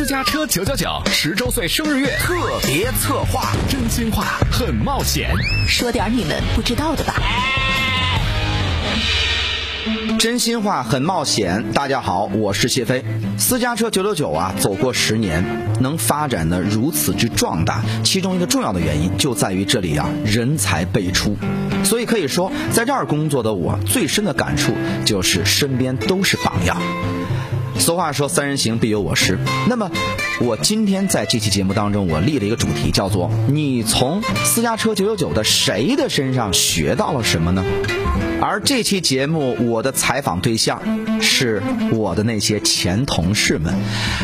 私家车九九九十周岁生日月特别策划，真心话很冒险，说点你们不知道的吧。真心话很冒险，大家好，我是谢飞。私家车九九九啊，走过十年，能发展的如此之壮大，其中一个重要的原因就在于这里啊，人才辈出。所以可以说，在这儿工作的我，最深的感触就是身边都是榜样。俗话说“三人行，必有我师”。那么，我今天在这期节目当中，我立了一个主题，叫做“你从私家车九九九的谁的身上学到了什么呢？”而这期节目，我的采访对象是我的那些前同事们，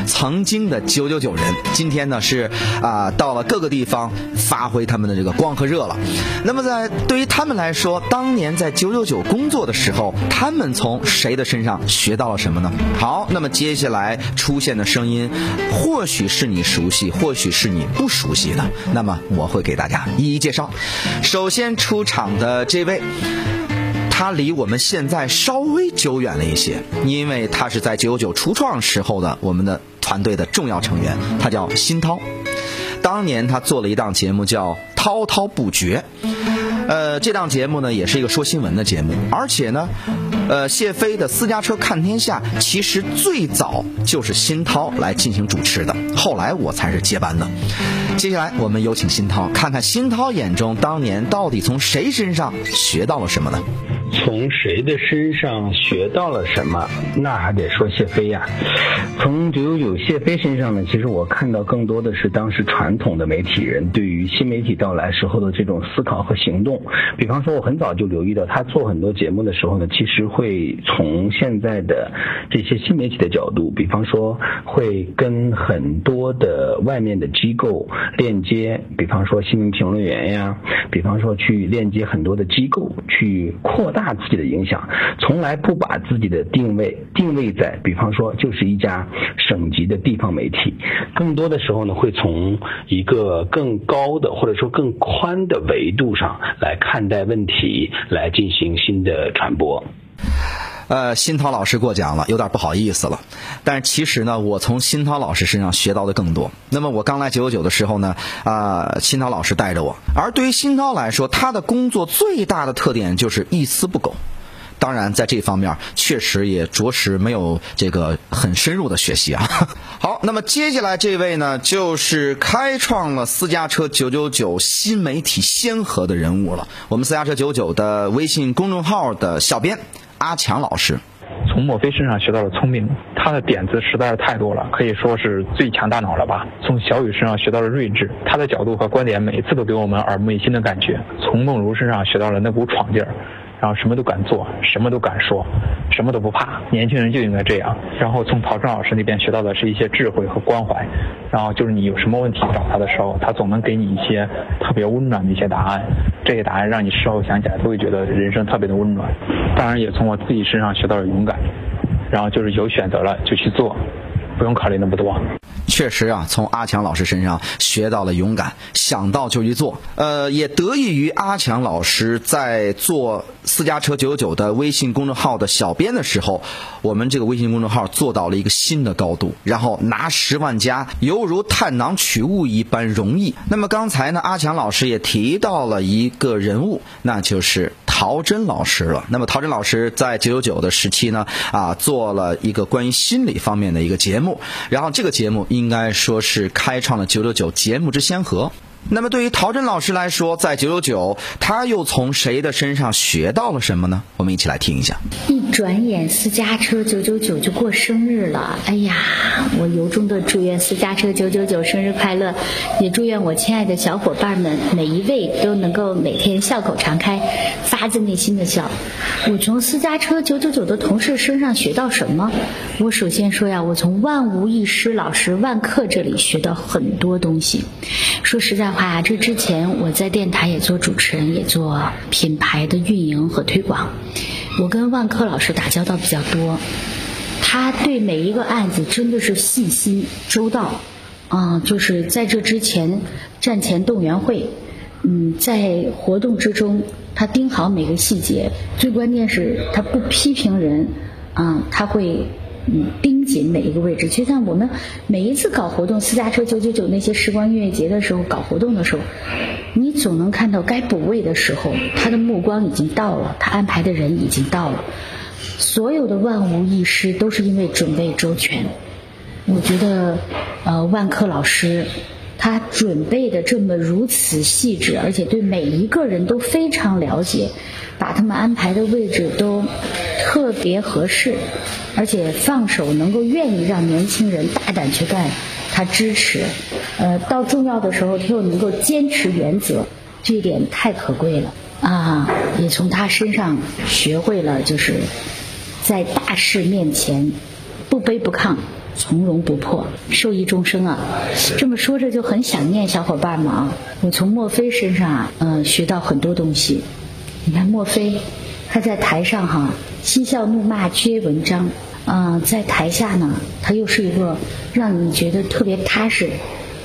曾经的九九九人，今天呢是啊到了各个地方发挥他们的这个光和热了。那么在对于他们来说，当年在九九九工作的时候，他们从谁的身上学到了什么呢？好，那么接下来出现的声音，或许是你熟悉，或许是你不熟悉的。那么我会给大家一一介绍。首先出场的这位。他离我们现在稍微久远了一些，因为他是在九九初创时候的我们的团队的重要成员，他叫辛涛。当年他做了一档节目叫《滔滔不绝》，呃，这档节目呢也是一个说新闻的节目，而且呢，呃，谢飞的私家车看天下其实最早就是辛涛来进行主持的，后来我才是接班的。接下来我们有请辛涛，看看辛涛眼中当年到底从谁身上学到了什么呢？从谁的身上学到了什么？那还得说谢飞呀。从九九九谢飞身上呢，其实我看到更多的是当时传统的媒体人对于新媒体到来时候的这种思考和行动。比方说，我很早就留意到他做很多节目的时候呢，其实会从现在的这些新媒体的角度，比方说会跟很多的外面的机构链接，比方说新闻评论员呀，比方说去链接很多的机构去扩大。自己的影响，从来不把自己的定位定位在，比方说就是一家省级的地方媒体，更多的时候呢，会从一个更高的或者说更宽的维度上来看待问题，来进行新的传播。呃，新涛老师过奖了，有点不好意思了。但是其实呢，我从新涛老师身上学到的更多。那么我刚来九九九的时候呢，啊，新涛老师带着我。而对于新涛来说，他的工作最大的特点就是一丝不苟。当然，在这方面确实也着实没有这个很深入的学习啊。好，那么接下来这位呢，就是开创了私家车九九九新媒体先河的人物了。我们私家车九九的微信公众号的小编。阿强老师从墨菲身上学到了聪明，他的点子实在是太多了，可以说是最强大脑了吧。从小雨身上学到了睿智，他的角度和观点每次都给我们耳目一新的感觉。从梦茹身上学到了那股闯劲儿。然后什么都敢做，什么都敢说，什么都不怕。年轻人就应该这样。然后从陶正老师那边学到的是一些智慧和关怀。然后就是你有什么问题找他的时候，他总能给你一些特别温暖的一些答案。这些答案让你事后想起来都会觉得人生特别的温暖。当然也从我自己身上学到了勇敢。然后就是有选择了就去做，不用考虑那么多。确实啊，从阿强老师身上学到了勇敢，想到就去做。呃，也得益于阿强老师在做私家车九九九的微信公众号的小编的时候，我们这个微信公众号做到了一个新的高度，然后拿十万加犹如探囊取物一般容易。那么刚才呢，阿强老师也提到了一个人物，那就是陶真老师了。那么陶真老师在九九九的时期呢，啊，做了一个关于心理方面的一个节目，然后这个节目。应该说是开创了九九九节目之先河。那么对于陶真老师来说，在九九九，他又从谁的身上学到了什么呢？我们一起来听一下。一转眼，私家车九九九就过生日了。哎呀，我由衷的祝愿私家车九九九生日快乐，也祝愿我亲爱的小伙伴们每一位都能够每天笑口常开，发自内心的笑。我从私家车九九九的同事身上学到什么？我首先说呀，我从万无一失老师万客这里学到很多东西。说实在。啊，这之前我在电台也做主持人，也做品牌的运营和推广。我跟万科老师打交道比较多，他对每一个案子真的是细心周到。啊，就是在这之前战前动员会，嗯，在活动之中他盯好每个细节，最关键是他不批评人，啊，他会嗯盯紧每一个位置。就像我们每一次搞活动，私家车九九九那些时光音乐节的时候搞活动的时候，你总能看到该补位的时候，他的目光已经到了，他安排的人已经到了，所有的万无一失都是因为准备周全。我觉得，呃，万科老师。他准备的这么如此细致，而且对每一个人都非常了解，把他们安排的位置都特别合适，而且放手能够愿意让年轻人大胆去干，他支持。呃，到重要的时候他又能够坚持原则，这一点太可贵了啊！也从他身上学会了，就是在大事面前不卑不亢。从容不迫，受益终生啊！这么说着就很想念小伙伴们啊！我从墨菲身上啊，嗯，学到很多东西。你看墨菲，他在台上哈嬉笑怒骂皆文章，嗯，在台下呢，他又是一个让你觉得特别踏实、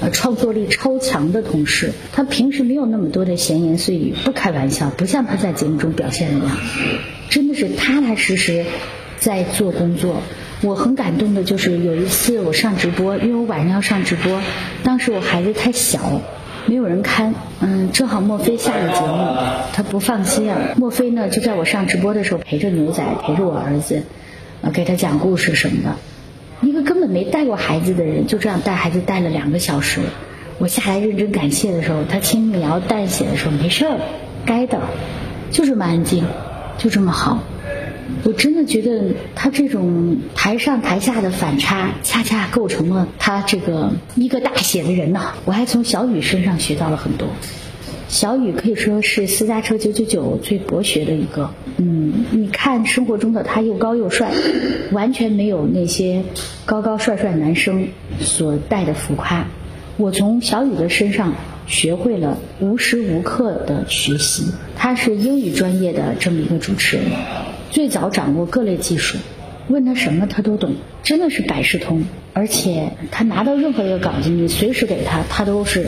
呃，创作力超强的同事。他平时没有那么多的闲言碎语，不开玩笑，不像他在节目中表现的那样，真的是踏踏实实在做工作。我很感动的就是有一次我上直播，因为我晚上要上直播，当时我孩子太小，没有人看，嗯，正好墨菲下了节目，他不放心啊。墨菲呢就在我上直播的时候陪着牛仔，陪着我儿子，给他讲故事什么的。一个根本没带过孩子的人，就这样带孩子带了两个小时。我下来认真感谢的时候，他轻描淡写的说：“没事儿，该的，就这么安静，就这么好。”我真的觉得他这种台上台下的反差，恰恰构成了他这个一个大写的人呐。我还从小雨身上学到了很多。小雨可以说是私家车九九九最博学的一个。嗯，你看生活中的他又高又帅，完全没有那些高高帅帅男生所带的浮夸。我从小雨的身上学会了无时无刻的学习。他是英语专业的这么一个主持人。最早掌握各类技术，问他什么他都懂，真的是百事通。而且他拿到任何一个稿子，你随时给他，他都是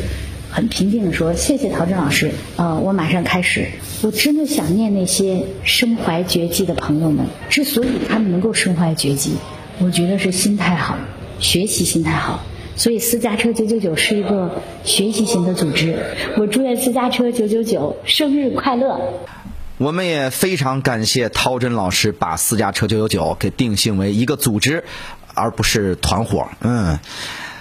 很平静的说：“谢谢陶真老师，呃，我马上开始。”我真的想念那些身怀绝技的朋友们。之所以他们能够身怀绝技，我觉得是心态好，学习心态好。所以私家车九九九是一个学习型的组织。我祝愿私家车九九九生日快乐。我们也非常感谢涛真老师把私家车九九九给定性为一个组织，而不是团伙。嗯，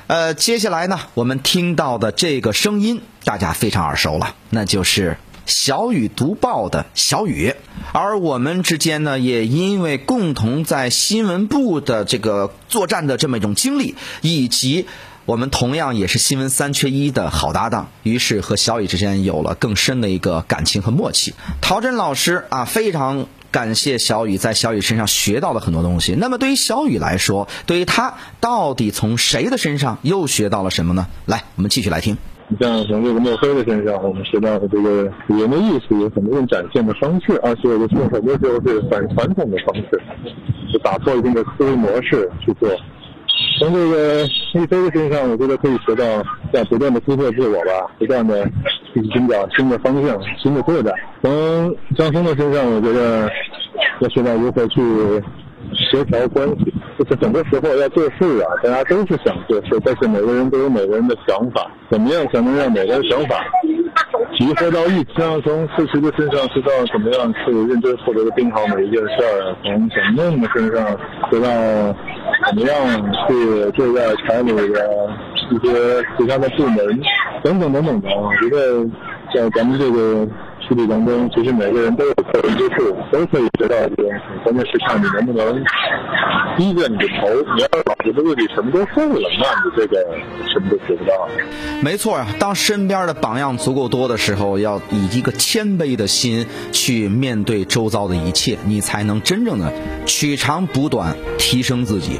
呃，接下来呢，我们听到的这个声音大家非常耳熟了，那就是小雨读报的小雨。而我们之间呢，也因为共同在新闻部的这个作战的这么一种经历，以及。我们同样也是新闻三缺一的好搭档，于是和小雨之间有了更深的一个感情和默契。陶真老师啊，非常感谢小雨，在小雨身上学到了很多东西。那么对于小雨来说，对于他到底从谁的身上又学到了什么呢？来，我们继续来听。你像从这个墨菲的身上，我们学到的这个语言的艺术有很多种展现的方式，而且我觉得很多时候是反传统的方式，就打破一定的思维模式去做。从这个一飞的身上，我觉得可以学到要不断的突破自我吧，不断的去寻找新的方向、新的拓展。从张松的身上，我觉得要学到如何去协调关系，就是很多时候要做事啊，大家都是想做事，但是每个人都有每个人的想法，怎么样才能让每个人想法集合到一起？从四渠的身上知道怎么样去认真负责的盯好每一件事儿，从小梦的身上知道。怎么样去对待厂里的一些其他的部门，等等等等的，我觉得在咱们这个。实际当中，其实每个人都有可人之处，都可以得到的东西关键是看你能不能低着你的头。你要是老觉得自己什么都会了，那你这个什么都学不到。没错啊，当身边的榜样足够多的时候，要以一个谦卑的心去面对周遭的一切，你才能真正的取长补短，提升自己。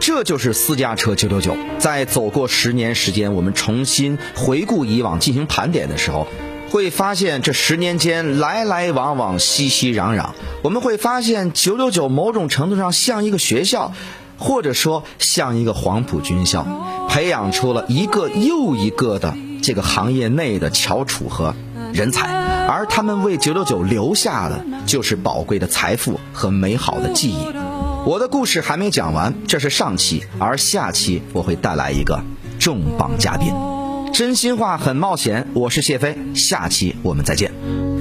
这就是私家车九九九。在走过十年时间，我们重新回顾以往，进行盘点的时候。会发现这十年间来来往往熙熙攘攘我们会发现九九九某种程度上像一个学校或者说像一个黄埔军校培养出了一个又一个的这个行业内的翘楚和人才。而他们为九九九留下的就是宝贵的财富和美好的记忆。我的故事还没讲完这是上期而下期我会带来一个重磅嘉宾。真心话很冒险我是谢飞下期我们再见。